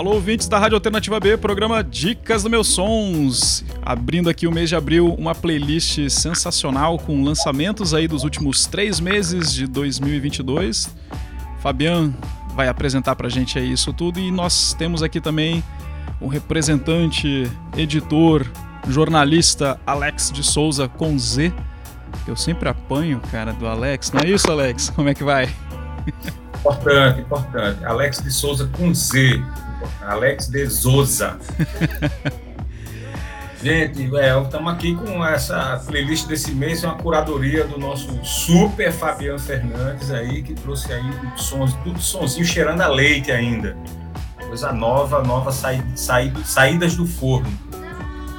Alô, ouvintes da Rádio Alternativa B, programa Dicas do Meus Sons. Abrindo aqui o mês de abril, uma playlist sensacional com lançamentos aí dos últimos três meses de 2022. Fabian vai apresentar pra gente aí isso tudo e nós temos aqui também o representante, editor, jornalista Alex de Souza com Z. Eu sempre apanho, cara, do Alex. Não é isso, Alex? Como é que vai? Importante, importante. Alex de Souza com Z. Alex de Souza. Gente, é, estamos aqui com essa playlist desse mês, é uma curadoria do nosso super Fabiano Fernandes aí, que trouxe aí sons, tudo sonzinho cheirando a leite ainda. Coisa nova, nova saída, saída, saídas do forno.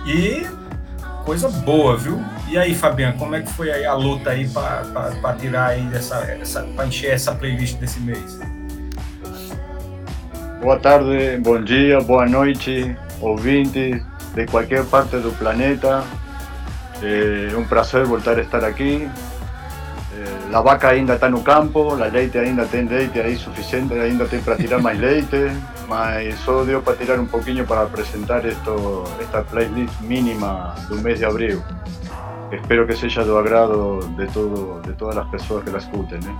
E coisa boa, viu? E aí, Fabiano, como é que foi aí a luta aí para tirar aí dessa, essa, para encher essa playlist desse mês? Boa tarde, bom dia, boa noite, ouvintes de qualquer parte do planeta. É um prazer voltar a estar aqui. É, a vaca ainda está no campo, a leite ainda tem leite aí suficiente, ainda tem para tirar mais leite, mas só deu para tirar um pouquinho para apresentar esto, esta playlist mínima do mês de abril. Espero que seja do agrado de, todo, de todas as pessoas que la escutem. Né?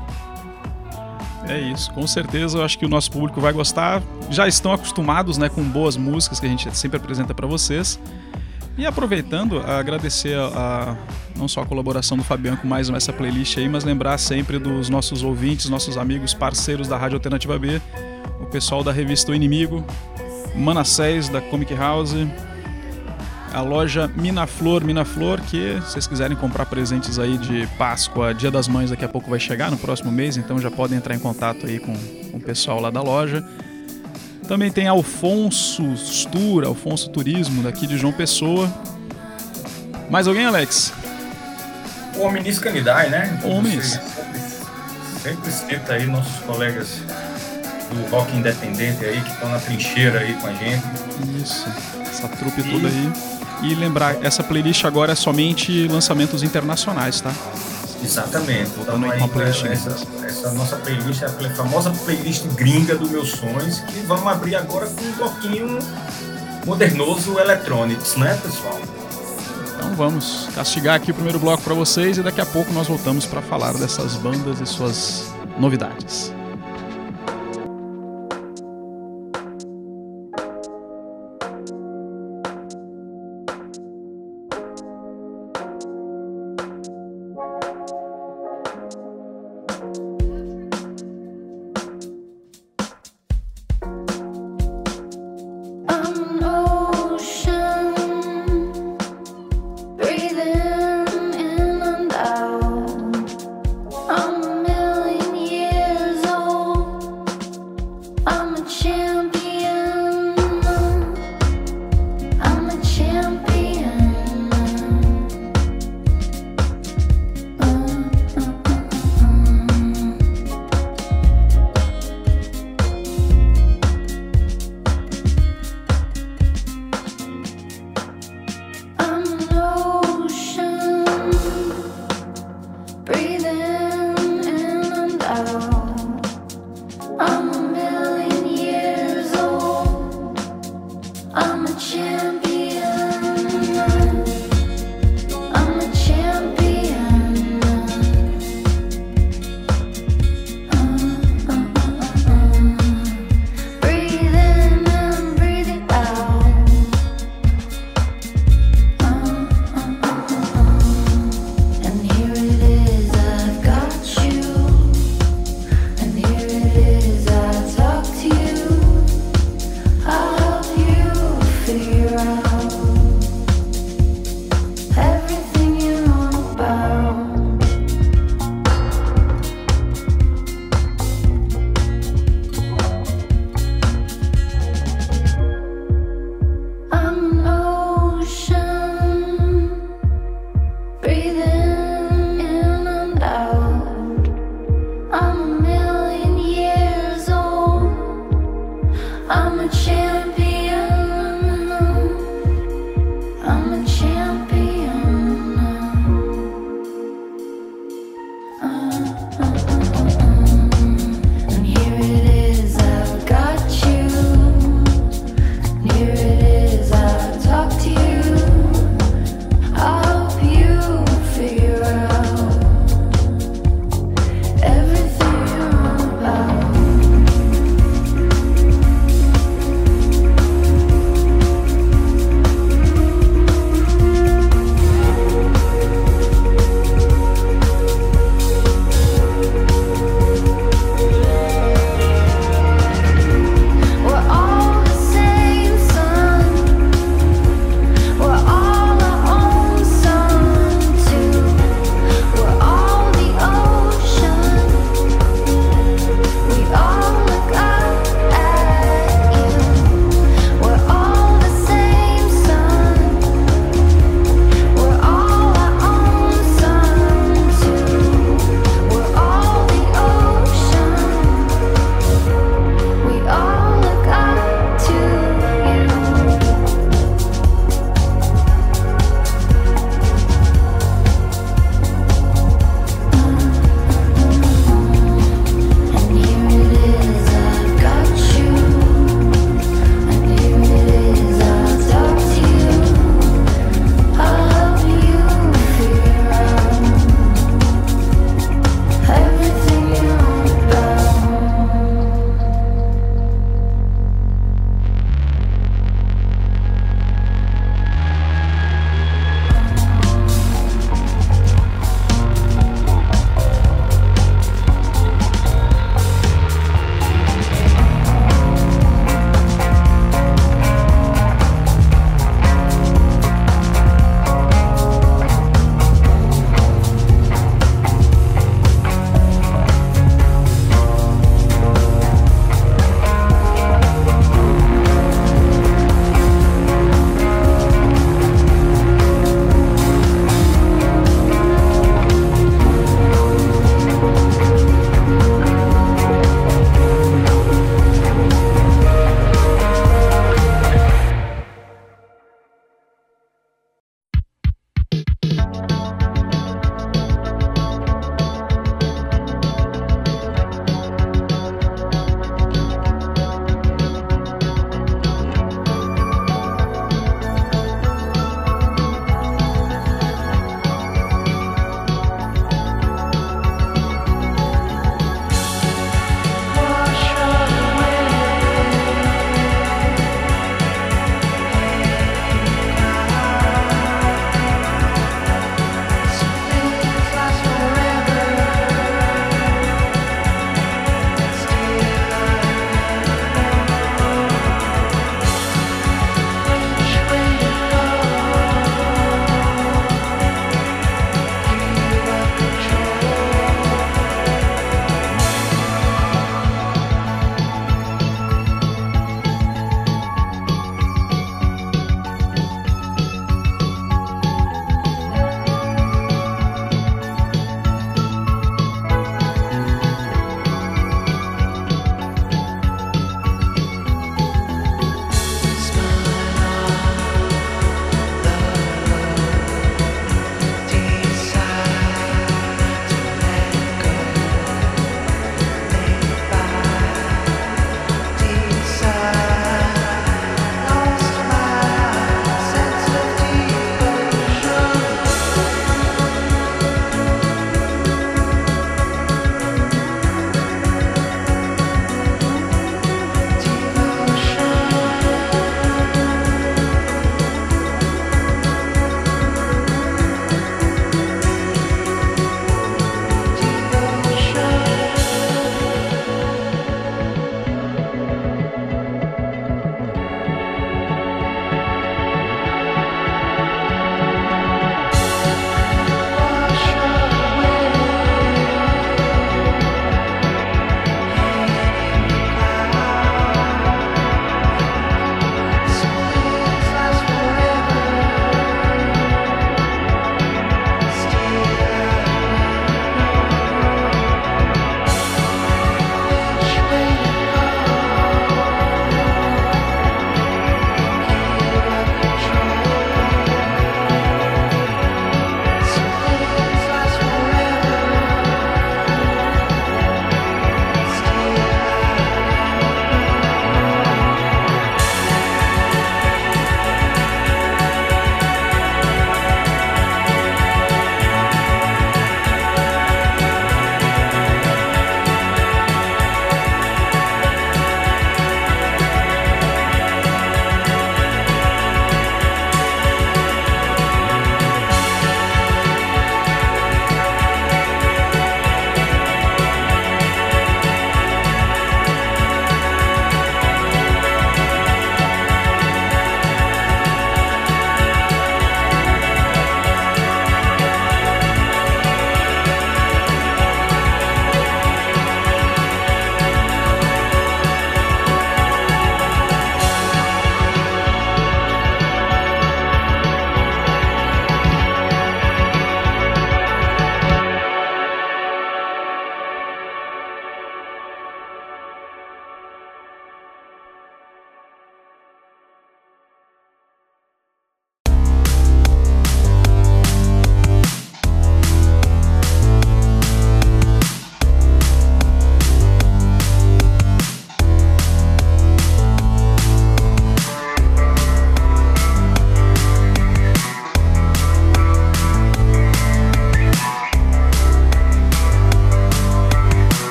É isso, com certeza eu acho que o nosso público vai gostar. Já estão acostumados né, com boas músicas que a gente sempre apresenta para vocês. E aproveitando, agradecer a, a, não só a colaboração do Fabiano com mais essa playlist aí, mas lembrar sempre dos nossos ouvintes, nossos amigos, parceiros da Rádio Alternativa B, o pessoal da revista O Inimigo, Manassés da Comic House, a loja Minaflor, Minaflor, que se vocês quiserem comprar presentes aí de Páscoa, Dia das Mães daqui a pouco vai chegar no próximo mês, então já podem entrar em contato aí com, com o pessoal lá da loja. Também tem Alfonso Tour, Alfonso Turismo, daqui de João Pessoa. Mais alguém, Alex? O Omnis Canidae, né? Omnis. Sempre, sempre cita aí nossos colegas do rock independente aí, que estão na trincheira aí com a gente. Isso, essa trupe e... toda aí. E lembrar, essa playlist agora é somente lançamentos internacionais, tá? Exatamente. Então, aí, playlist essa, essa, nossa playlist é a famosa playlist gringa do Meus Sonhos, que vamos abrir agora com um bloquinho modernoso Electronics, né, pessoal? Então vamos castigar aqui o primeiro bloco para vocês e daqui a pouco nós voltamos para falar dessas bandas e suas novidades.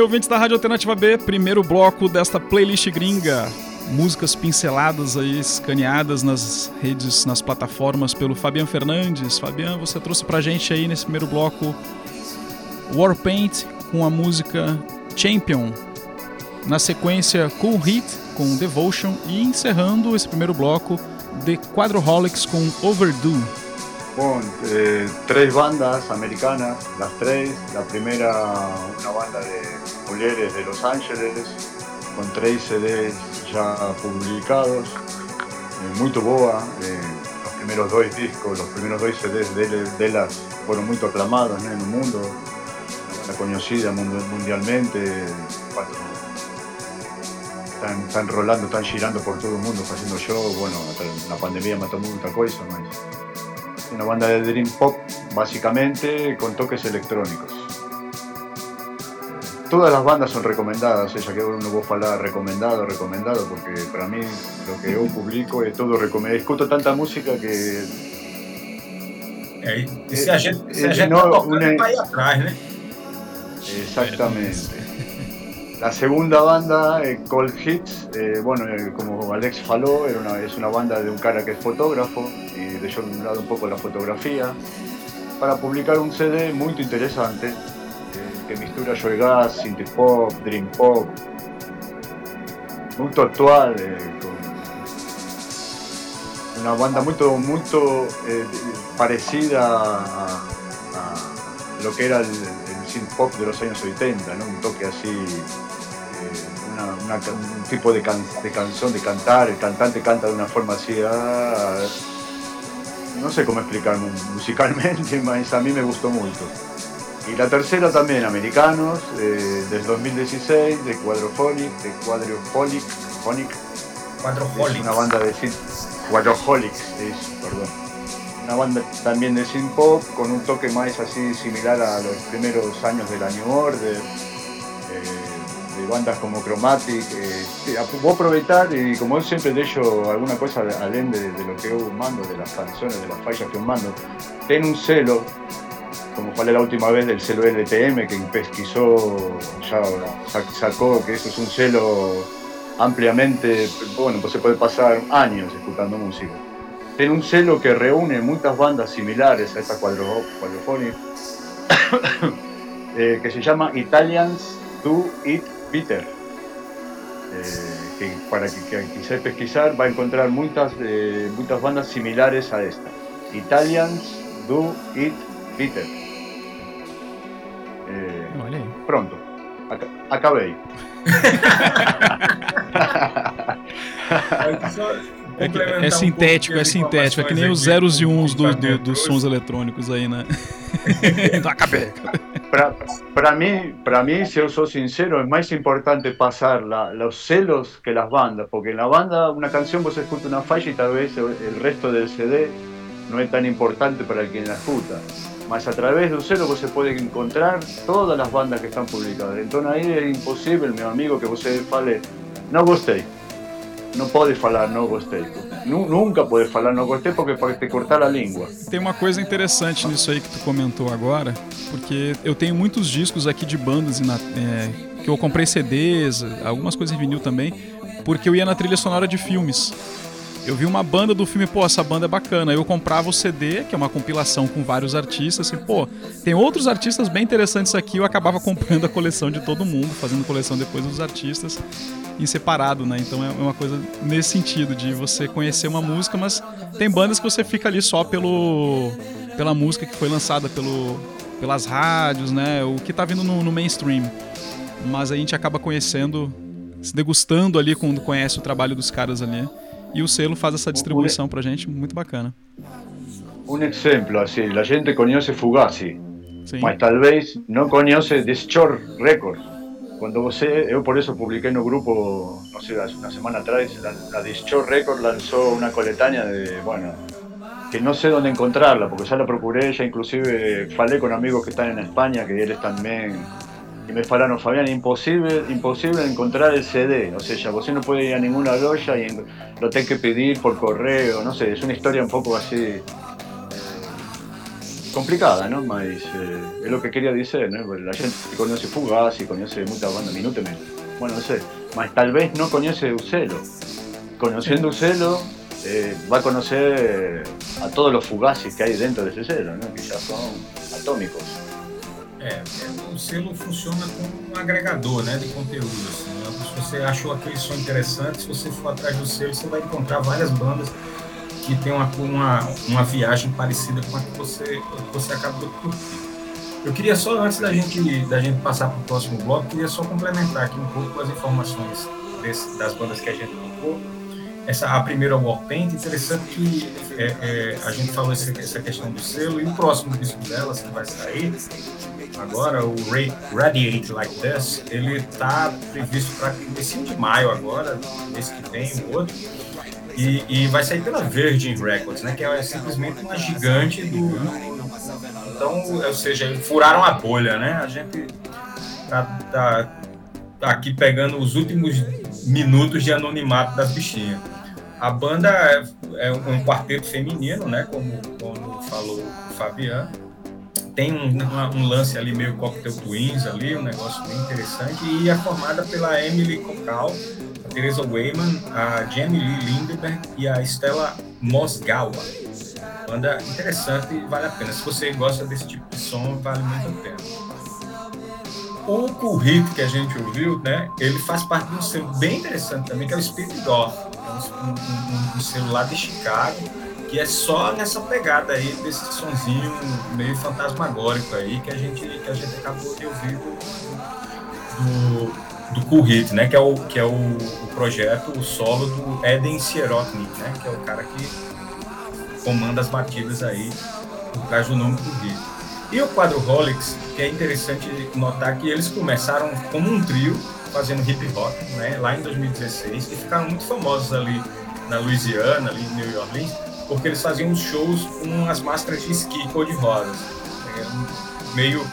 Aí, ouvintes da Rádio Alternativa B, primeiro bloco desta playlist gringa. Músicas pinceladas aí, escaneadas nas redes, nas plataformas pelo Fabian Fernandes. Fabian, você trouxe pra gente aí nesse primeiro bloco Warpaint com a música Champion. Na sequência, Cool Heat com Devotion e encerrando esse primeiro bloco, The Quadroholics com Overdue. Bom, eh, tres bandas americanas, las tres. La primera, una banda de mujeres de Los Ángeles, con tres CDs ya publicados, eh, muy boa. Eh, los primeros dos discos, los primeros dos CDs de, las fueron muy aclamados en el mundo, banda conocida mundialmente, están, están rolando, están girando por todo el mundo, haciendo show, bueno, la pandemia mató mucha cosa, una banda de Dream Pop, básicamente, con toques electrónicos. Todas las bandas son recomendadas, ya que uno vos hablar recomendado, recomendado, porque para mí lo que yo publico es todo recomendado. Escucho tanta música que. Se a gente, se a gente no, tá una... atrás, né? Exactamente. La segunda banda, eh, Cold Hits, eh, bueno, eh, como Alex faló, es una banda de un cara que es fotógrafo y dejó de un lado un poco la fotografía para publicar un CD muy interesante que mistura joy gas, synth pop, dream pop, muy actual, una banda muy, muy parecida a, lo que era el, synth pop de los años 80, ¿no? un toque así un tipo de, canción, de cantar, el cantante canta de una forma así, ah, no sé cómo explicar musicalmente, mas a mí me gustó mucho. Y la tercera también, Americanos, eh, del 2016, de Quadrophonic, de Quadrophonic, Phonic, Es una banda de Quadroholics, es, perdón. Una banda también de synth pop con un toque más así similar a los primeros años de la New Order. Eh, bandas como Chromatic, eh, a aprovechar y como siempre de hecho alguna cosa além de, de, lo que yo mando, de las canciones, de las fallas que mando, ten un celo, como falé la última vez del celo LTM que pesquisó, ya sacó que eso es un celo ampliamente, bueno, pues se puede pasar años escuchando música. Tiene un celo que reúne muchas bandas similares a esta cuadrofonia, eh, que se llama Italians Do It Peter, eh, que para que, que quisiera pesquisar va a encontrar muchas, eh, muchas bandas similares a esta. Italians Do It Peter. Eh, vale. Pronto. Ac acabei. É, é, sintético, é sintético. É que nem os zeros e uns do, do, dos sons eletrônicos aí, né? então acabei. Para mí, para mí, si yo soy sincero, es más importante pasar los celos que las bandas, porque en la banda una canción vos escuchas una falla y tal vez el resto del CD no es tan importante para el quien la escucha. Más a través de un celo vos se puede encontrar todas las bandas que están publicadas. Entonces ahí es imposible, mi amigo, que vos fale, no gustei, no podés falar no gostei. Nunca pode falar não gostei porque pode te cortar a língua. Tem uma coisa interessante nisso aí que tu comentou agora, porque eu tenho muitos discos aqui de bandas é, que eu comprei CDs, algumas coisas em vinil também, porque eu ia na trilha sonora de filmes. Eu vi uma banda do filme, pô, essa banda é bacana. Eu comprava o CD, que é uma compilação com vários artistas, assim, pô, tem outros artistas bem interessantes aqui. Eu acabava comprando a coleção de todo mundo, fazendo coleção depois dos artistas em separado, né? Então é uma coisa nesse sentido, de você conhecer uma música, mas tem bandas que você fica ali só pelo, pela música que foi lançada pelo, pelas rádios, né? O que tá vindo no, no mainstream. Mas a gente acaba conhecendo, se degustando ali quando conhece o trabalho dos caras ali. E o selo faz essa distribuição pra gente, muito bacana. Um exemplo, assim, a gente conhece Fugazi, Sim. mas talvez não conhece The Shore Records. Cuando vos, yo por eso publiqué en un grupo, no sé, hace una semana atrás, la, Discho Record lanzó una coletánea de, bueno, que no sé dónde encontrarla, porque ya la procuré, ya inclusive falé con amigos que están en España, que ellos también, y me falaron, Fabián, imposible, imposible encontrar el CD, o sea, vos no puede ir a ninguna loya y lo tenés que pedir por correo, no sé, es una historia un poco así complicada, ¿no? Mas eh, es lo que quería decir, ¿no? Porque la gente conoce Fugazi, conoce muchas bandas, Minuto, bueno, no sé, mas tal vez no conoce Ucelo. Conociendo Ucelo, eh, va a conocer a todos los Fugazis que hay dentro de ese selo, ¿no? Que ya son atómicos. É, o selo funciona como um agregador né, de conteúdo. Assim, né? Se você achou aquele som interessante, se você for atrás do selo, você vai encontrar várias bandas que tem uma, uma, uma viagem parecida com a que você, você acabou de curtir. Eu queria só, antes da gente, da gente passar para o próximo bloco, queria só complementar aqui um pouco as informações desse, das bandas que a gente tocou. Essa, a primeira Warpaint, interessante que é, é, a gente falou essa, essa questão do selo, e o próximo disco delas, que vai sair agora, o Radiate Like This, ele está previsto para começo de maio agora, mês que vem, o outro, e, e, vai sair pela Virgin Records, né, que é simplesmente uma gigante do... Então, ou seja, furaram a bolha, né? A gente tá, tá, tá aqui pegando os últimos minutos de anonimato das bichinhas. A banda é, é um quarteto feminino, né? Como, como falou o Fabiano. Tem um, um, lance ali meio Cocktail Twins ali, um negócio bem interessante. E é formada pela Emily Cocal, a Teresa Weyman, a Jamie Lee Lindeberg e a Stella Mosgawa. Banda interessante e vale a pena. Se você gosta desse tipo de som, vale muito a pena. O Hit que a gente ouviu, né? Ele faz parte de um selo bem interessante também, que é o Spirit Off. É um, um, um selo lá de Chicago, que é só nessa pegada aí desse sonzinho meio fantasmagórico aí que a gente, que a gente acabou de ouvir do, do Cool Hit, né? Que é o, que é o, o projeto, o solo do Eden Sierotnik, né? Que é o cara que comanda as batidas aí por trás do nome do Hit. E o quadro Rolex, que é interessante notar que eles começaram como um trio, fazendo hip hop, né, lá em 2016, e ficaram muito famosos ali na Louisiana, ali em New Orleans, porque eles faziam shows com as máscaras de esqui cor-de-rosa. Né, meio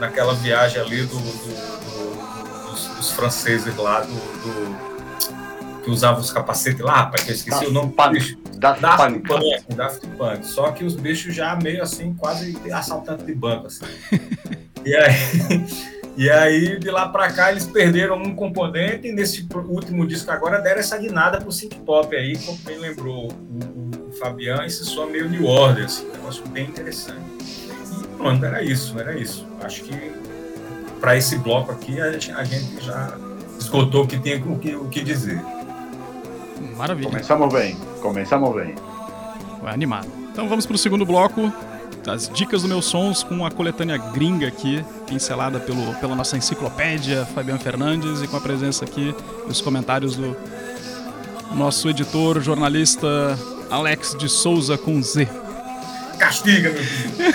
naquela viagem ali do, do, do, dos, dos, franceses lá, do, que usavam os capacetes lá, rapaz, que eu esqueci o nome. Punk. Daft, Daft Punk. Punk. Daft Punk. Só que os bichos já meio assim, quase assaltante de banco, assim. e aí... E aí, de lá para cá, eles perderam um componente e nesse último disco agora deram essa guinada pro synth pop aí, como bem lembrou o Fabian, esse som meio New Order, assim, um negócio bem interessante. E pronto, era isso, era isso. Acho que para esse bloco aqui a gente, a gente já esgotou o que tem o que, o que dizer. Maravilha. Começamos bem, começamos bem. Vai animado. Então vamos para o segundo bloco as dicas do meus sons com a coletânea gringa aqui, pincelada pelo, pela nossa enciclopédia Fabiano Fernandes e com a presença aqui os comentários do nosso editor, jornalista Alex de Souza com Z. Castiga, meu filho!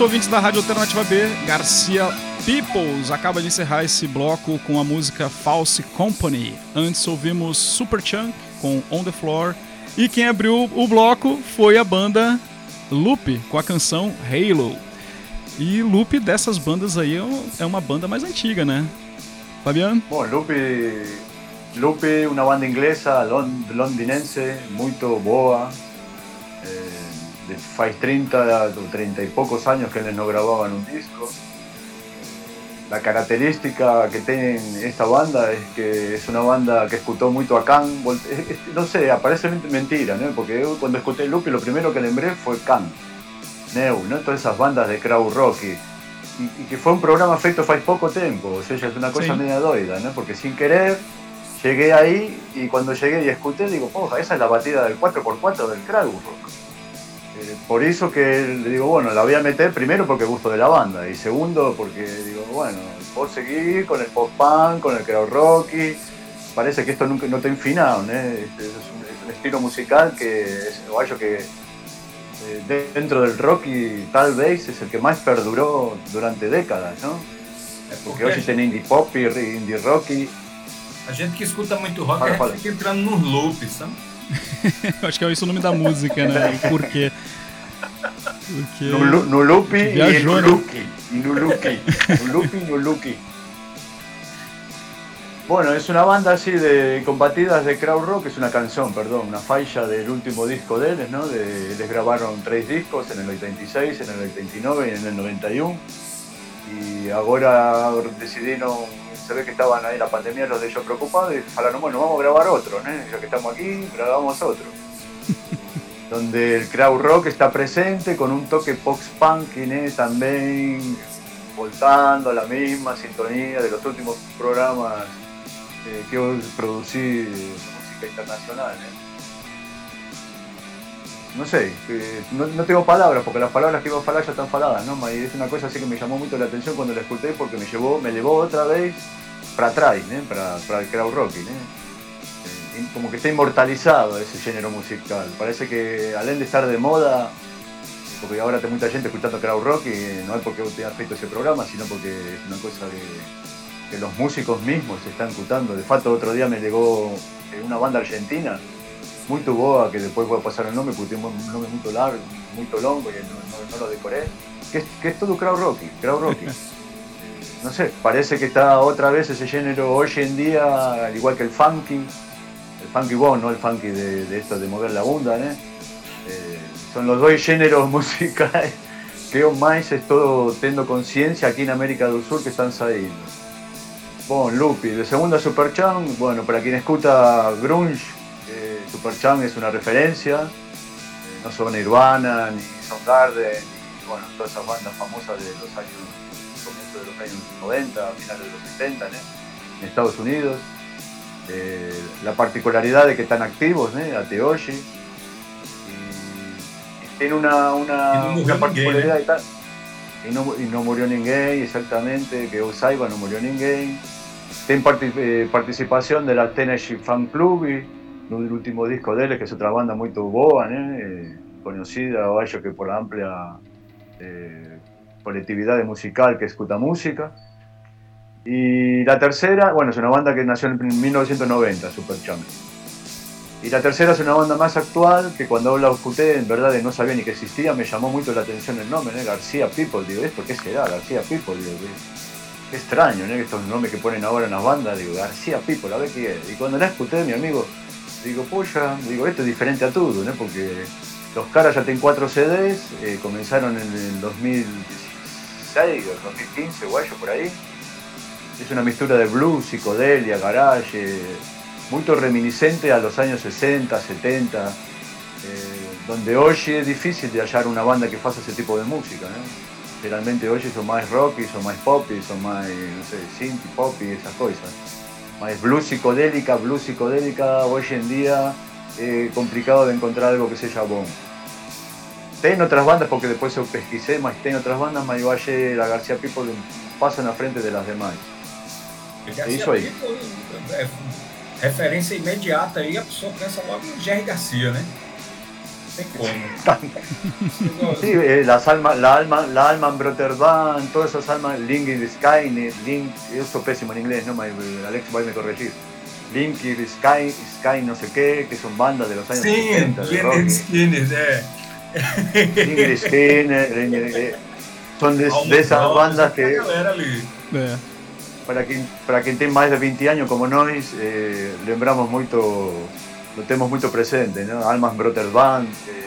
Isso, ouvintes da Rádio Alternativa B, Garcia Peoples acaba de encerrar esse bloco com a música False Company. Antes ouvimos Super Chunk com On the Floor. E quem abriu o bloco foi a banda Loop com a canção Halo. E Loop dessas bandas aí é uma banda mais antiga, né? Fabiano? Bom, Loop, Loop uma banda inglesa, londinense, muito boa. Faz 30 o 30 y pocos años que no grababan un disco. La característica que tiene esta banda es que es una banda que escuchó mucho a Khan. No sé, aparece mentira, ¿no? Porque cuando escuché Lupe lo primero que lembré fue Khan, Neu, ¿no? Todas esas bandas de crowd rock y, que fue un programa feito hace poco tiempo, o sea, es una cosa media doida, ¿no? Porque sin querer llegué ahí y cuando llegué y escuché digo, poja, esa es la batida del 4x4 del crowd rock por eso que digo, bueno, la voy a meter primero porque gusto de la banda y segundo porque digo, bueno, puedo seguir con el post-punk, con el crowd rocky. Parece que esto nunca no está infinado, este, es, un, estilo musical que es algo que eh, dentro del rock y tal vez es el que más perduró durante décadas, ¿no? É porque, porque hoje tem indie pop, indie rock. A gente que escuta muito rock, fala, fala. fica entrando nos loops, sabe? Acho que é isso o nome da música, né? Por quê? Porque... No, no loop Viajou, e no look. Y no look. No loop y no look. Bueno, es una banda así de combatidas de crowd rock, es una canción, perdón, una falla del último disco de ellos, ¿no? De, les grabaron tres discos en el 86, en el 89 y en el 91. Y ahora decidieron, se ve que estaban ahí la pandemia los de ellos preocupados y dijeron, bueno, vamos a grabar otro, ¿no? Ya que estamos aquí, grabamos otro. Donde el crowd rock está presente con un toque post-punk ¿eh? también voltando a la misma sintonía de los últimos programas eh, que yo producí de música internacional. ¿eh? No sé, eh, no, no, tengo palabras, porque las palabras que iba a hablar ya están faladas, ¿no? Y es una cosa así que me llamó mucho la atención cuando la escuché porque me llevó, me llevó otra vez para atrás, ¿eh? para, para el crowd rocking. ¿eh? Como que está inmortalizado ese género musical. Parece que além de estar de moda, porque ahora hay mucha gente escuchando crowd rock no es porque usted haya feito ese programa, sino porque es una cosa que que los músicos mismos se están escuchando. De facto, otro día me llegó una banda argentina, muy boa, que después voy a pasar el nombre, porque tiene un nombre muy largo, muy longo y no, lo decoré, que es, que es todo crowd rocky, crowd rocky. no sé, parece que está otra vez ese género hoy en día, al igual que el funky, el funky bon, no el funky de, esto de mover la bunda, ¿eh? Eh, son los dos géneros musicales que más estoy teniendo conciencia aquí en América del Sur que están saliendo. Bon, Lupi, de segunda Superchamp, bueno, para quien escucha grunge, eh, Superchamp es una referencia, eh, no son Nirvana, ni Soundgarden, ni bueno, todas esas bandas famosas de los años, comienzos de los años 90, finales de los 70, en Estados Unidos. Eh, la particularidad de que están activos, ¿eh? a Teoshi, y, tiene una, una, una particularidad y tal. Y no, y no murió ninguém, exactamente, que Osaiba no murió ninguém. Tiene eh, participación de la Tennessee Fan Club, el último disco de él, que es otra banda muy boa, eh, conocida, o que por la amplia eh, colectividad musical que escucha música. Y la tercera, bueno, es una banda que nació en 1990, Superchamp. Y la tercera es una banda más actual que cuando la escuché, en verdad no sabía ni que existía, me llamó mucho la atención el nombre, García People, digo, ¿esto qué será? García People, digo, Qué extraño, ¿no? Estos nombres que ponen ahora en las bandas, digo, García People, a ver qué es. Y cuando la escuché, mi amigo, digo, puya, digo, esto es diferente a todo, ¿no? Porque los caras ya tienen cuatro CDs, eh, comenzaron en el 2016 o 2015, guayo, por ahí. Es una mistura de blues, psicodelia, garage, muy reminiscente a los años 60, 70, eh, donde hoy es difícil de hallar una banda que faça ese tipo de música, ¿no? generalmente hoy son más rock, son más pop, son más, no sé, synth, pop y esas cosas. Más blues psicodélica, blues psicodélica, hoy en día es complicado de encontrar algo que sea bon. Tengo otras bandas, porque después yo pesquisé, más tengo otras bandas, yo ayer la García People pasa en la frente de las demás. Isso aí. referência imediata aí, a pessoa pensa logo em Jerry Garcia, né? Sí, eh, las almas, la alma, la alma en Brotherban, todas esas almas, Link in the Sky, Link, eso pésimo en inglés, no Alex va a me corregir. Link in the Sky, Sky no sé qué, que son bandas de los años sí, 70. Sí, Skinner, eh. Link Skinner, son de, de esas bandas que... Para quien, para quien tiene más de 20 años como nós, eh, lembramos mucho lo tenemos muy presente, ¿no? Almas Brother Band, eh,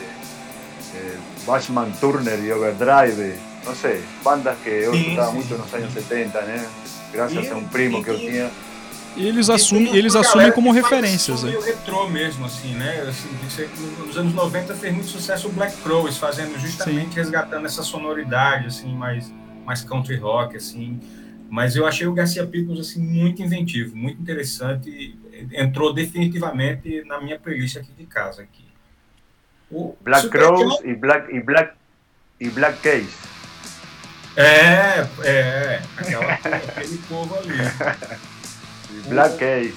eh, Bashman Turner y Overdrive, no sé, bandas que eu escutava muito nos anos 70, né? Graças a um primo que eu tinha. E eles assumem, eles assumem como referências. Meio retrô mesmo, assim, né? Assim, nos anos 90 fez muito sucesso o Black Crowes, fazendo justamente Sim. resgatando essa sonoridade, assim, mais, mais country rock, assim. Mas eu achei o Garcia Peoples, assim, muito inventivo, muito interessante entrou definitivamente na minha playlist aqui de casa. Aqui. O Black Crows e Black, e, Black, e Black Case. É, é, aquela, aquele povo ali. Black Case.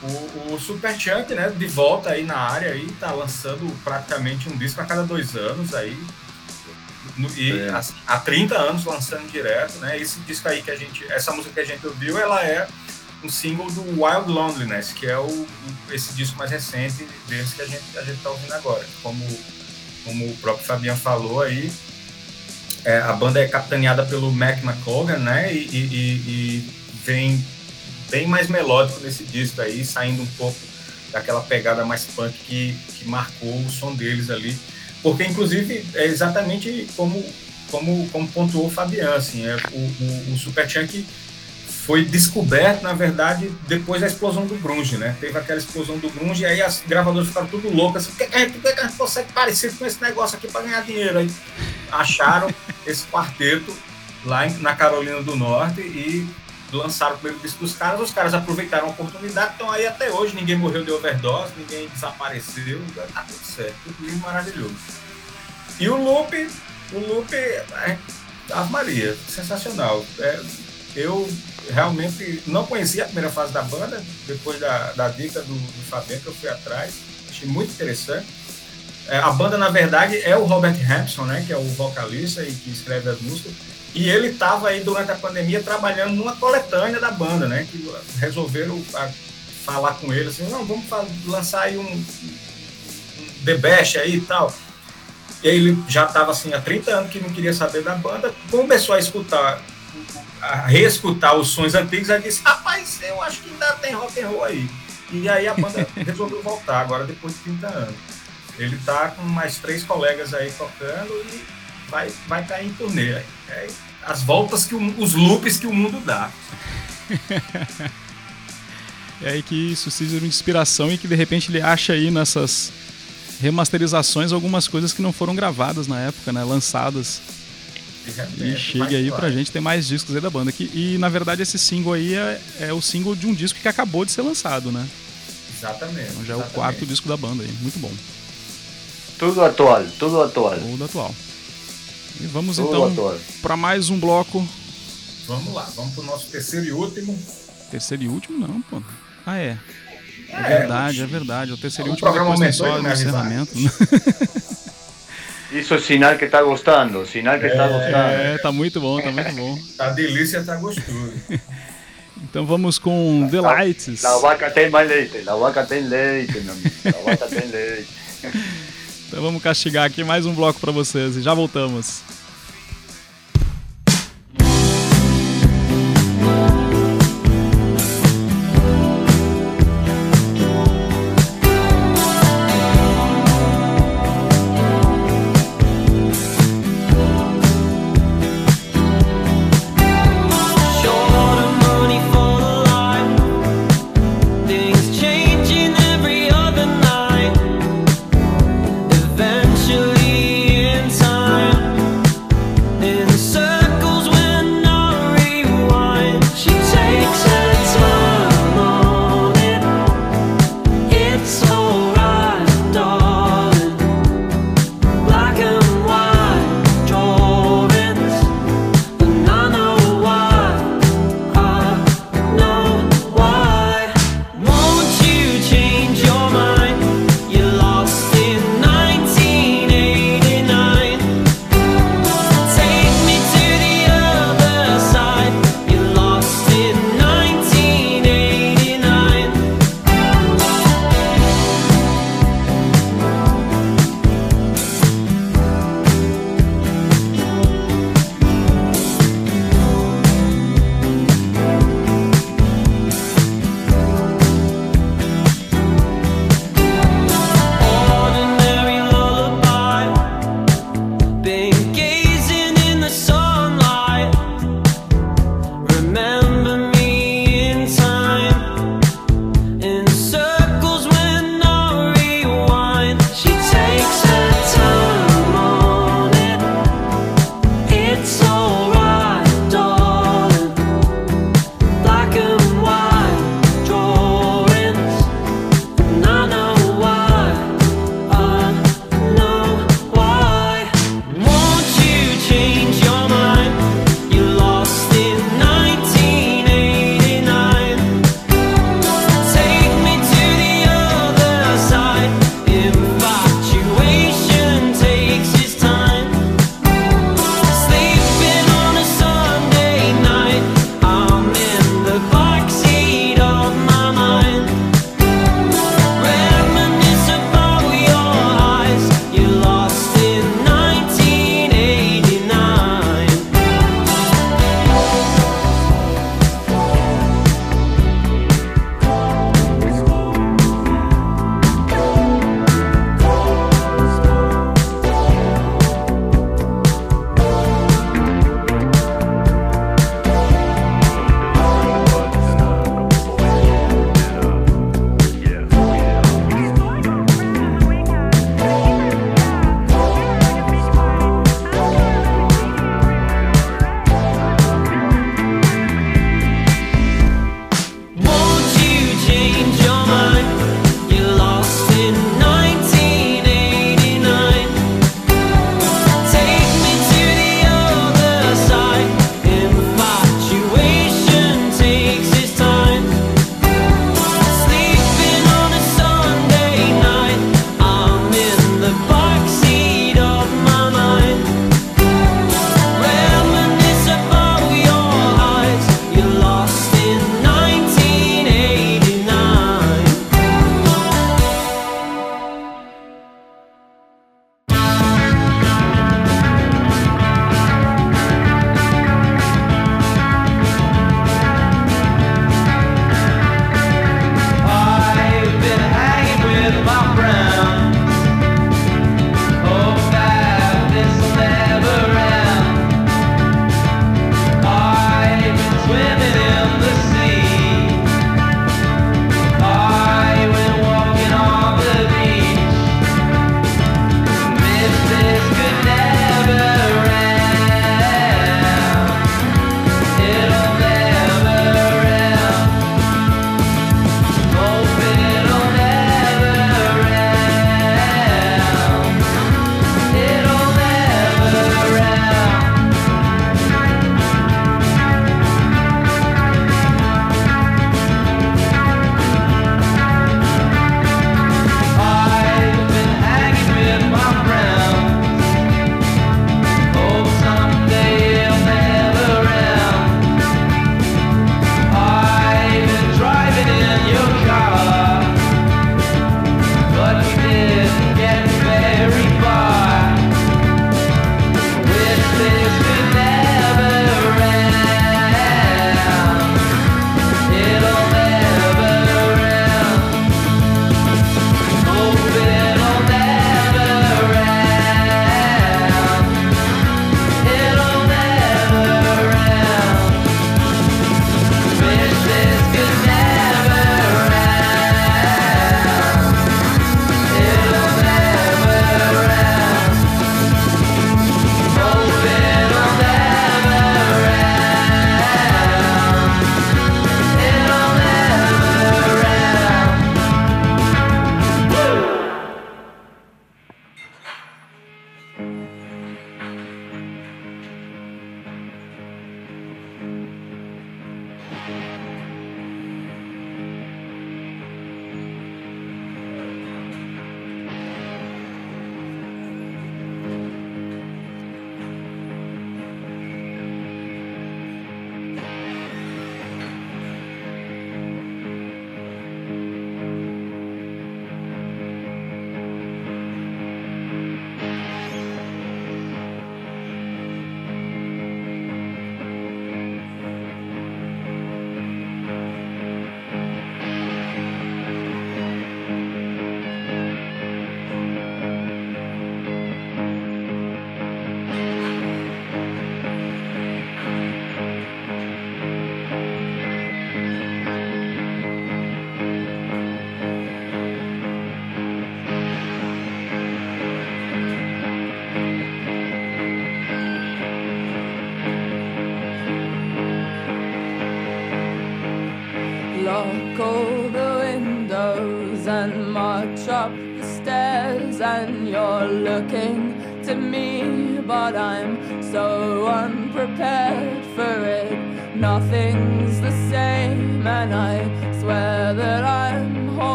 O, o Superchamp, né, de volta aí na área aí, tá lançando praticamente um disco a cada dois anos aí. e é. assim, há 30 anos lançando direto, né? Esse disco aí que a gente, essa música que a gente ouviu, ela é um single do Wild Loneliness, que é o, esse disco mais recente deles que a gente a gente tá ouvindo agora. Como como o próprio Fabian falou aí, é, a banda é capitaneada pelo Mac McColgan, né? E, e, e, vem bem mais melódico nesse disco aí, saindo um pouco daquela pegada mais punk que, que marcou o som deles ali. Porque, inclusive, é exatamente como, como, como pontuou o Fabian, assim, é, o, o, o Superchunk foi descoberto, na verdade, depois da explosão do grunge, né? Teve aquela explosão do grunge e aí as gravadoras ficaram tudo loucas. Assim, por que, a gente, por que a gente consegue parecer com esse negócio aqui para ganhar dinheiro? Aí acharam esse quarteto lá na Carolina do Norte e lançaram o primeiro disco dos caras. Os caras aproveitaram a oportunidade, estão aí até hoje. Ninguém morreu de overdose, ninguém desapareceu. Tá tudo certo, tudo lindo, maravilhoso. E o Loop, o Loop, é, Ave Maria, sensacional. É, eu realmente não conhecia a primeira fase da banda, depois da, da dica do, do Fabiano, que eu fui atrás, achei muito interessante. É, a banda, na verdade, é o Robert Hampson, né, que é o vocalista e que escreve as músicas, e ele estava aí durante a pandemia trabalhando numa coletânea da banda, né, que resolveram a, falar com ele assim, não, vamos lançar aí um, um The Best aí e tal. E ele já estava assim há 30 anos que não queria saber da banda, começou a escutar a reescutar os sons antigos, aí disse, rapaz, eu acho que ainda tem rock and roll aí. E aí a banda resolveu voltar, agora depois de 30 anos. Ele tá com mais três colegas aí tocando e vai vai tá em turnê. É as voltas que o, os loops que o mundo dá. é aí que isso seja uma inspiração e que de repente ele acha aí nessas remasterizações algumas coisas que não foram gravadas na época, né, lançadas e chega aí pra gente ter mais discos aí da banda. Que, e na verdade esse single aí é, é, o single de um disco que acabou de ser lançado, né? Exatamente. Então já exatamente. é o quarto disco da banda aí. Muito bom. Tudo atual, tudo atual. Tudo atual. E vamos tudo então para mais um bloco. Vamos lá, vamos pro nosso terceiro e último. Terceiro e último não, pô. Ah, é. É, é verdade, é verdade. O terceiro e último programa depois tem só no encerramento. Isso é sinal que está gostando, sinal que está é, gostando. É, tá muito bom, tá muito bom. tá delícia, tá gostoso. Então vamos com The Lights. A vaca tem mais leite, a vaca tem leite, meu amigo. A vaca tem leite. Então vamos castigar aqui mais um bloco para vocês e já voltamos.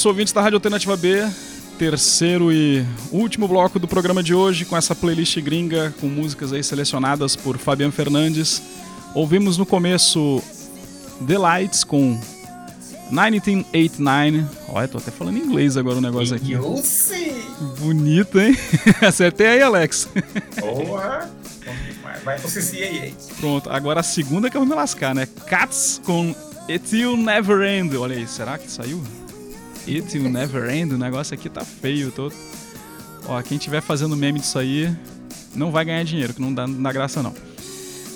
Isso, ouvintes da Rádio Alternativa B. Terceiro e último bloco do programa de hoje, com essa playlist gringa, com músicas aí selecionadas por Fabiano Fernandes. Ouvimos no começo The Lights com 1989. Olha, tô até falando inglês agora o negócio aqui. Bonito, hein? Acertei aí, Alex. Boa. Vai pro CCAA. Pronto, agora a segunda que eu vou me lascar, né? Cats com It Will Never End. Olha aí, será que saiu? It Will Never End, o negócio aqui tá feio. Tô... Ó, quem tiver fazendo meme disso aí, não vai ganhar dinheiro, que não dá, dá graça não.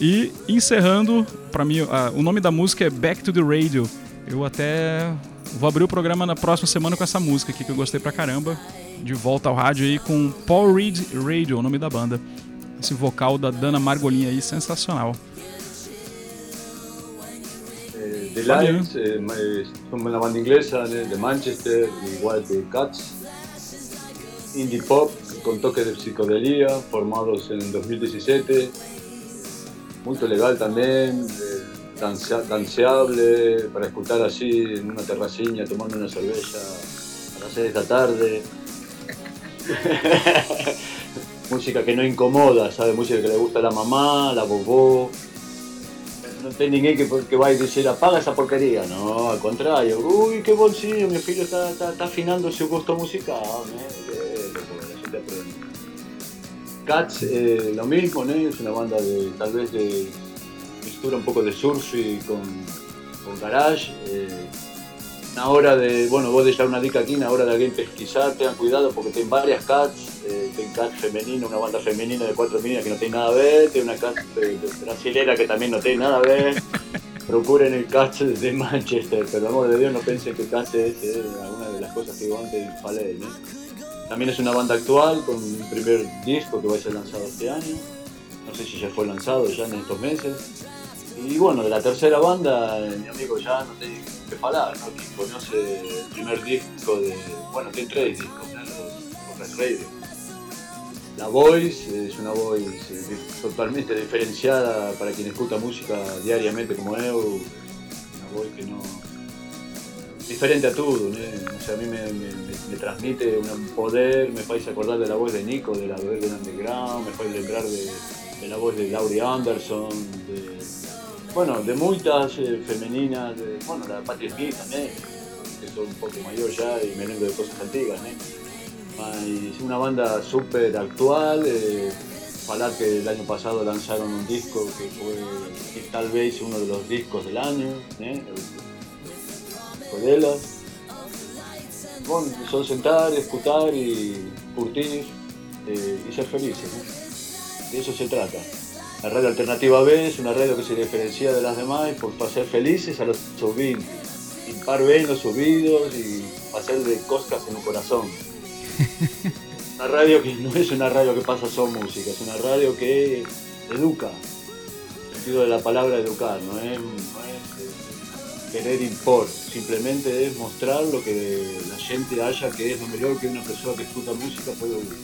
E encerrando, para mim, o nome da música é Back to the Radio. Eu até vou abrir o programa na próxima semana com essa música aqui que eu gostei pra caramba. De volta ao rádio aí com Paul Reed Radio, o nome da banda. Esse vocal da Dana Margolin aí, sensacional. The Lions, eh, eh, son una banda inglesa de Manchester, igual que Cats. Indie pop con toques de psicodelia, formados en 2017. Muy legal también, eh, danseable, para escuchar así en una terraciña tomando una cerveza a las 6 de la tarde. música que no incomoda, ¿sabe? Música que le gusta a la mamá, la bobó no tem ninguém que, que vai dizer apaga essa porcaria, não, ao contrário, ui, que bolsinho, meu filho está, está, está afinando seu gosto musical, né? Cats, eh, lo mismo, ¿no? es una banda de tal vez de mistura un poco de surf y con, garage, eh, na hora de, bueno, vos deixar una dica aquí, na hora de alguien pesquisar, tengan cuidado porque tem varias cats, eh, tem cat femenina, una banda femenina de cuatro meninas que no tiene nada a ver, tem una cat eh, brasilera que también no tiene nada a ver. Procuren el cats de Manchester, pero amor de Dios no piensen que cats es eh, una de las cosas que yo antes falé, ¿no? También es una banda actual con un primer disco que va a ser lanzado este año. No sé si ya fue lanzado ya en estos meses. Y bueno, de la tercera banda, mi amigo ya no tiene que hablar, ¿no? Que conoce el primer disco de. Bueno, tiene tres discos, ¿no? Los, los. La voice es una voice eh, totalmente diferenciada para quien escucha música diariamente como yo. Una voice que no. diferente a todo, ¿no? O sea, a mí me, transmite un poder, me faz acordar de la voz de Nico, de la voz de Underground, me faz lembrar de, la voz de Laurie Anderson, de, bueno, de muchas eh, femeninas, de, bueno, la Patti Smith también, que son un poco mayor ya y me lembro de cosas antiguas, ¿no? Es una banda súper actual, eh, que el año pasado lanzaron un disco que fue tal vez uno de los discos del año, ¿eh? Bueno, son sentar, escuchar y curtir eh, y ser felices. ¿no? De eso se trata. La radio alternativa B es una radio que se diferencia de las demás por hacer felices a los ouvintes, impar bien los oídos y hacer de coscas en un corazón. Una radio que no es una radio que pasa solo música, es una radio que educa, el sentido de la palabra educar, no es, no es eh, querer impor, simplemente es mostrar lo que la gente haya que es lo mejor que una persona que escucha música puede oír.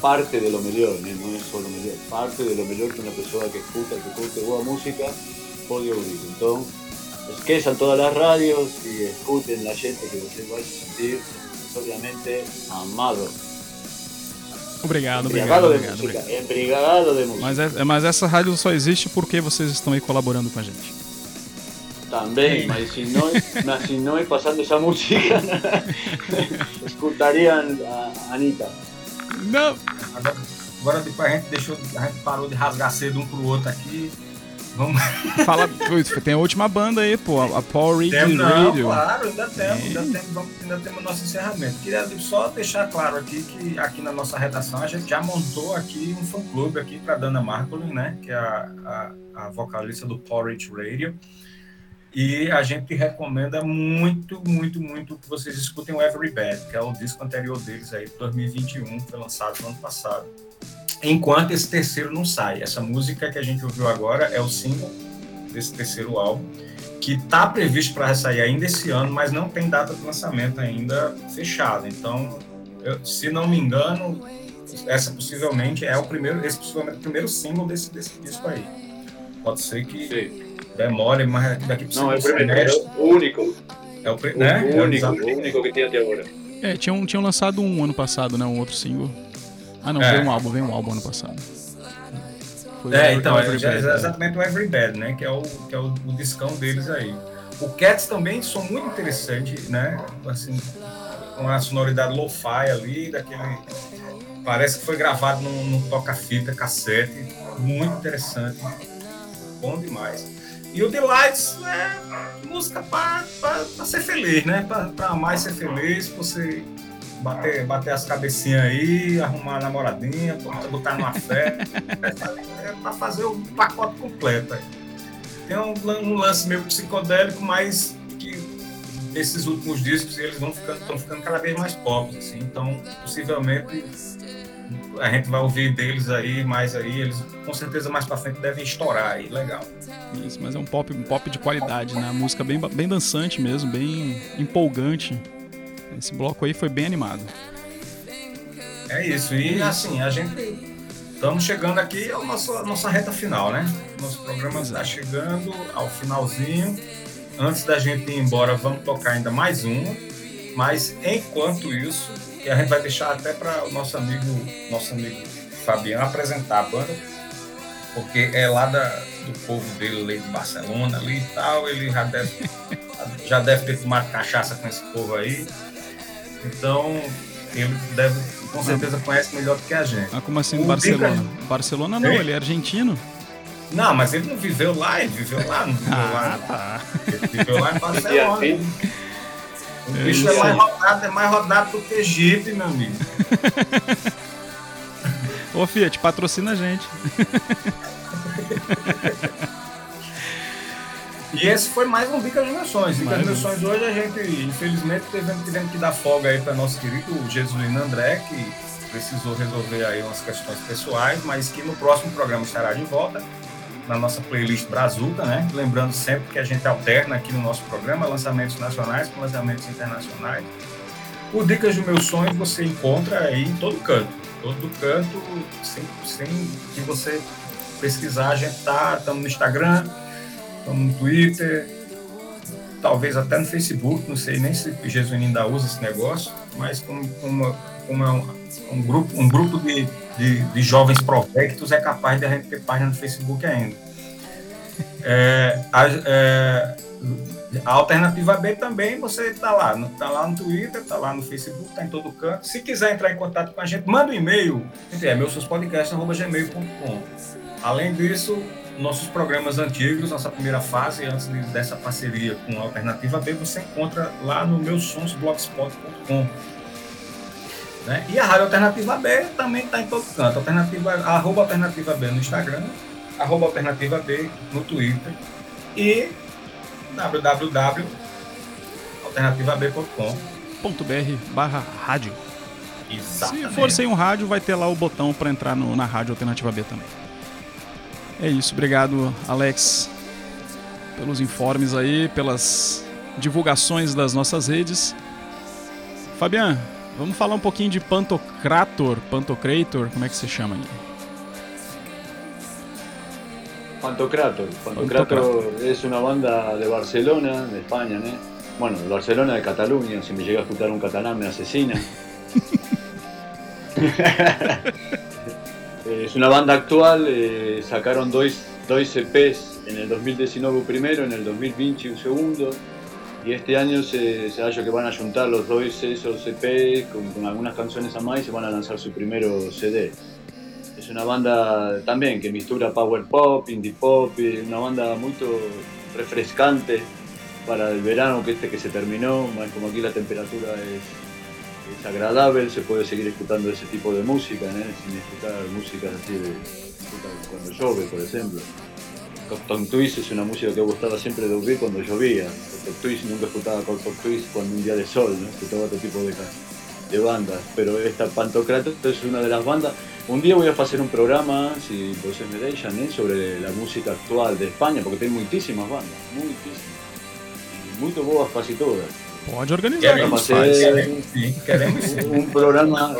Parte de lo mejor, ¿eh? no es solo mejor, parte de lo mejor que una persona que escucha, que escucha buena música puede oír. Entonces, esquezan todas las radios y escuchen la gente que ustedes van a sentir obviamente amado. Obrigado, obrigado, Embriagado de obrigado, música. obrigado. De música. Mas, é- mas essa rádio só existe porque vocês estão aí colaborando com a gente. También, mas si no, mas si no es pasando esa música, escucharían a Anita. Não! Agora, agora depois a gente deixou, a gente parou de rasgar cedo um pro outro aqui. Vamos. Fala, tem a última banda aí, pô, a Paul Reed Temos, não, Radio. claro, ainda temos, ainda temos, vamos- ainda temos nosso encerramento. Queria só deixar claro aqui que aqui na nossa redação a gente já montou aqui um fã clube aqui para Dana Marcolin, né? Que é a, a, a vocalista do Porridge Radio. E a gente recomenda muito, muito, muito que vocês escutem o Every Bad, que é o disco anterior deles aí, de 2021, foi lançado no ano passado. Enquanto esse terceiro não sai. Essa música que a gente ouviu agora é o single desse terceiro álbum que está previsto para sair ainda esse ano, mas não tem data de lançamento ainda fechada. Então, eu- se não me engano, essa possivelmente é o primeiro, esse possivelmente é o primeiro single desse, desse disco aí. Pode ser que Sí. demore, mas daqui para No, es el primero, único, É o, pri- né? o É o único, exatamente. o único que tiene até agora. É, tinham, tinham lançado um ano passado, né? Um outro single. Ah, não, É. veio um álbum, veio um álbum ano passado. Foi É, então, é, Bad, é é. exatamente o Every Bad, né? Que é o, que é o, o discão deles aí. O Cats também são muito interessantes, né? Assim, com a sonoridade lo-fi ali, daquele. Parece que foi gravado num, num toca-fita, cassete. Muito interessante. Bom demais. E o Delights é música para ser feliz, né? Para mais ser feliz, você bater, bater as cabecinhas aí, arrumar a namoradinha, botar- numa fé. é para fazer o pacote completo. aí. Tem um, um lance meio psicodélico, mas que esses últimos discos eles vão ficando, estão ficando cada vez mais pop, assim. Então, possivelmente a gente vai ouvir deles aí, mais aí, eles com certeza mais para frente devem estourar aí, legal. Isso, mas é um pop, um pop de qualidade, né? A música bem, bem dançante mesmo, bem empolgante. Esse bloco aí foi bem animado. É isso. E assim, a gente estamos chegando aqui à nossa reta final, né? Nosso programa está chegando ao finalzinho. Antes da gente ir embora, vamos tocar ainda mais uma. Mas enquanto isso, que a gente vai deixar até para o nosso amigo, nosso amigo Fabiano apresentar a banda, porque é lá da, do povo dele ali de Barcelona ali e tal, ele já deve, já deve ter tomado cachaça com esse povo aí. Então, ele deve, com certeza conhece melhor do que a gente. Ah, como assim O Barcelona? Dica- Barcelona não, Hein? ele é argentino. Não, mas ele não viveu lá, ele viveu lá, não viveu Ah, lá. tá. Ele viveu lá em Barcelona. Sim. O é bicho é mais, rodado, é mais rodado do que Jeep, meu amigo. Ô Fiat, patrocina a gente. E esse foi mais um Dicas de Nações. Dicas de Nações hoje a gente, infelizmente, tivemos, tivemos que dar folga aí para nosso querido Jesuíno André, que precisou resolver aí umas questões pessoais, mas que no próximo programa estará de volta na nossa playlist Brazuca, né? Lembrando sempre que a gente alterna aqui no nosso programa lançamentos nacionais com lançamentos internacionais. O Dicas do Meu Sonho você encontra aí em todo canto. Todo canto, sem, sem que você pesquisar, a gente tá, estamos no Instagram, estamos no Twitter, talvez até no Facebook, não sei nem se o Jesuíno ainda usa esse negócio, mas como, como, como é um, um, grupo, um grupo de, de, de jovens provectos é capaz de a gente ter página no Facebook ainda. É, a, é, a alternativa B também, você está lá, está lá no Twitter, está lá no Facebook, está em todo canto. Se quiser entrar em contato com a gente, manda um e-mail, é meuseuspodcasts.gmail.com. Além disso, nossos programas antigos, nossa primeira fase, antes dessa parceria com a Alternativa B, você encontra lá no meusonsblogspot.com. Né? E a Rádio Alternativa B também está em todo canto. Alternativa, arroba Alternativa B no Instagram, arroba Alternativa B no Twitter e www.alternativab.com.br barra rádio. Exatamente. Se for sem um rádio, vai ter lá o botão para entrar no, na Rádio Alternativa B também. É isso, obrigado Alex pelos informes aí, pelas divulgações das nossas redes. Fabian, vamos falar um pouquinho de Pantocrator, Pantocrator, como é que se chama aí? Pantocrator. Pantocrator es una banda de Barcelona, de España, ¿no? Bueno, de Barcelona, de Cataluña. Si me llega a escuchar un catalán, me asesina. es una banda actual, eh, sacaron dos, dos EPs en el 2019 primero, en el 2020 un segundo. Y este año se, se que van a juntar los dos esos EPs con, algunas canciones a más y se van a lanzar su primero CD. Es una banda también que mistura power pop, indie pop, una banda muy refrescante para el verano que este que se terminó, como aquí la temperatura es, es agradable, se puede seguir escuchando ese tipo de música, sin escuchar música así de cuando llueve, por ejemplo. Cotton Twist es una música que gustaba siempre de oír cuando llovía. Cotton Twist nunca escuchaba Cotton Twist cuando un día de sol, ¿no? escuchaba otro tipo de, de bandas. Pero esta Pantocrator es una de las bandas un día voy a hacer un programa, si vocês me deixan, ¿eh? sobre la música actual de España, porque tem muitísimas bandas, muitísimas. E muito boas quase todas. Pode organizar. Queremos, fazer queremos, un, programa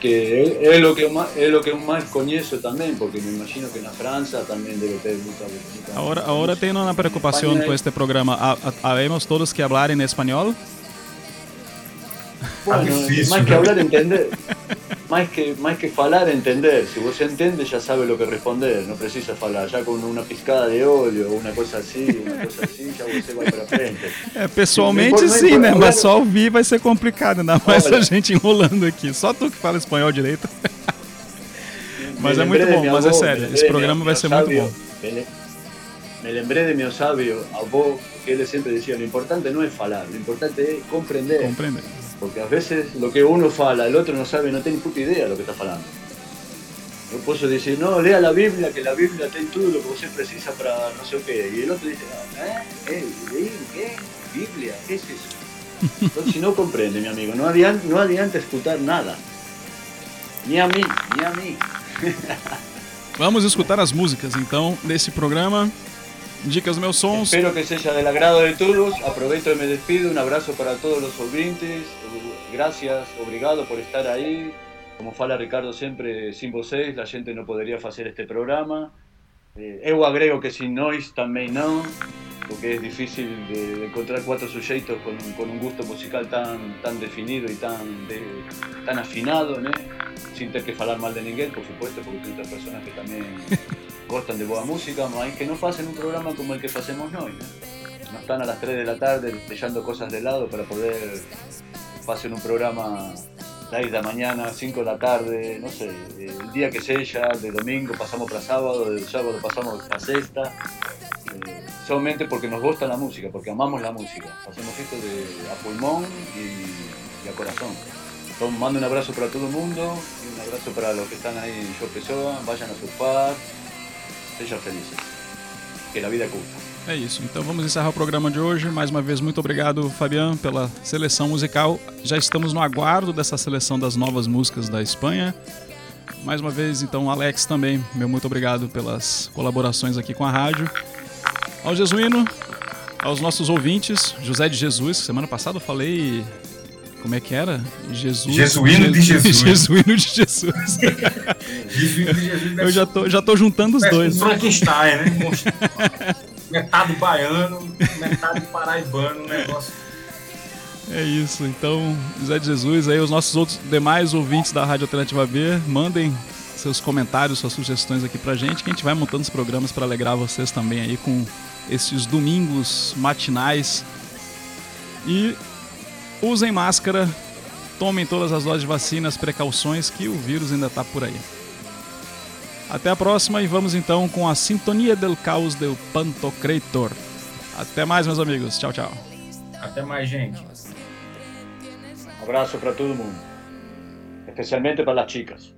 que é, lo que más, é lo que más conheço também, porque me imagino que na França também deve ter muita, muita Ahora, ahora tenho uma preocupação com este programa. Habemos todos que falar em espanhol? Bueno, más que hablar, entender. más que, más que falar, entender. Si vos entiende, ya sabe lo que responder. No precisa falar. Ya con una pizcada de óleo, una cosa así, una cosa así, já você vai pra frente. É, pessoalmente sim, né? Mas só ouvir vai ser complicado, ainda mais Olha, a gente enrolando aqui. Só tu que fala espanhol direito. mas é muito bom, mas é sério. Esse programa vai ser muito bom. Me lembré de meu sábio avô, que ele sempre dizia: o importante não é falar, o importante é compreender. Compreender. Porque a veces lo que uno fala, el otro no sabe, no tiene puta idea de lo que está falando. No puedo decir, no, lea la Biblia, que la Biblia tiene todo lo que usted precisa para no sé qué. Y el otro dice, ¿eh? ¿Eh? ¿Qué? ¿Biblia? ¿Qué es eso? Entonces, si no comprende, mi amigo, no adianta, no adianta escutar nada. Ni a mí, ni a mí. Vamos escutar as músicas, então, desse programa. Dicas meus sons. Espero que sea del agrado de todos. Aprovecho y me despido. Un abrazo para todos los oyentes. Gracias, obrigado por estar ahí. Como fala Ricardo siempre, sin vocês la gente no podría hacer este programa. Eh, eu agrego que sin nós también no, porque es difícil de, encontrar cuatro sujetos con, con, un gusto musical tan, tan definido y tan, tan afinado, sin tener que hablar mal de ninguém, por supuesto, porque hay otras personas que también gostan de boa música, mas que no hacen un programa como el que hacemos hoy. ¿no? están a las 3 de la tarde dejando cosas de lado para poder hacer un programa 6 de la mañana, 5 de la tarde, no sé, el día que sea, de domingo pasamos para sábado, del sábado pasamos a sexta, eh, solamente porque nos gusta la música, porque amamos la música. Hacemos esto de a pulmón y, a corazón. Entonces, mando un abrazo para todo el mundo y un abrazo para los que están ahí en Show Pessoa. Vayan a surfar, sejam felizes. Que a vida curta. É isso. Então vamos encerrar o programa de hoje. Mais uma vez, muito obrigado, Fabian, pela seleção musical. Já estamos no aguardo dessa seleção das novas músicas da Espanha. Mais uma vez, então, Alex também, meu muito obrigado pelas colaborações aqui com a rádio. Ao Jesuíno, aos nossos ouvintes, José de Jesus, semana passada eu falei. Como é que era? Jesus. Jesuíno de Jesus. Jesuíno de Jesus. Jesuíno de Jesus. Eu já tô, já tô juntando os dois. Frankenstein, né? metade baiano, metade paraibano, um negócio. É isso, então, José de Jesus, aí os nossos outros demais ouvintes da Rádio Alternativa B, mandem seus comentários, suas sugestões aqui pra gente, que a gente vai montando os programas para alegrar vocês também aí com esses domingos matinais. E usem máscara, tomem todas as doses de vacinas, precauções que o vírus ainda tá por aí. Até a próxima e vamos então com a Sintonia del Caos del Pantocrator. Até mais, meus amigos. Tchau, tchau. Até mais, gente. Um abraço para todo mundo, especialmente para as chicas.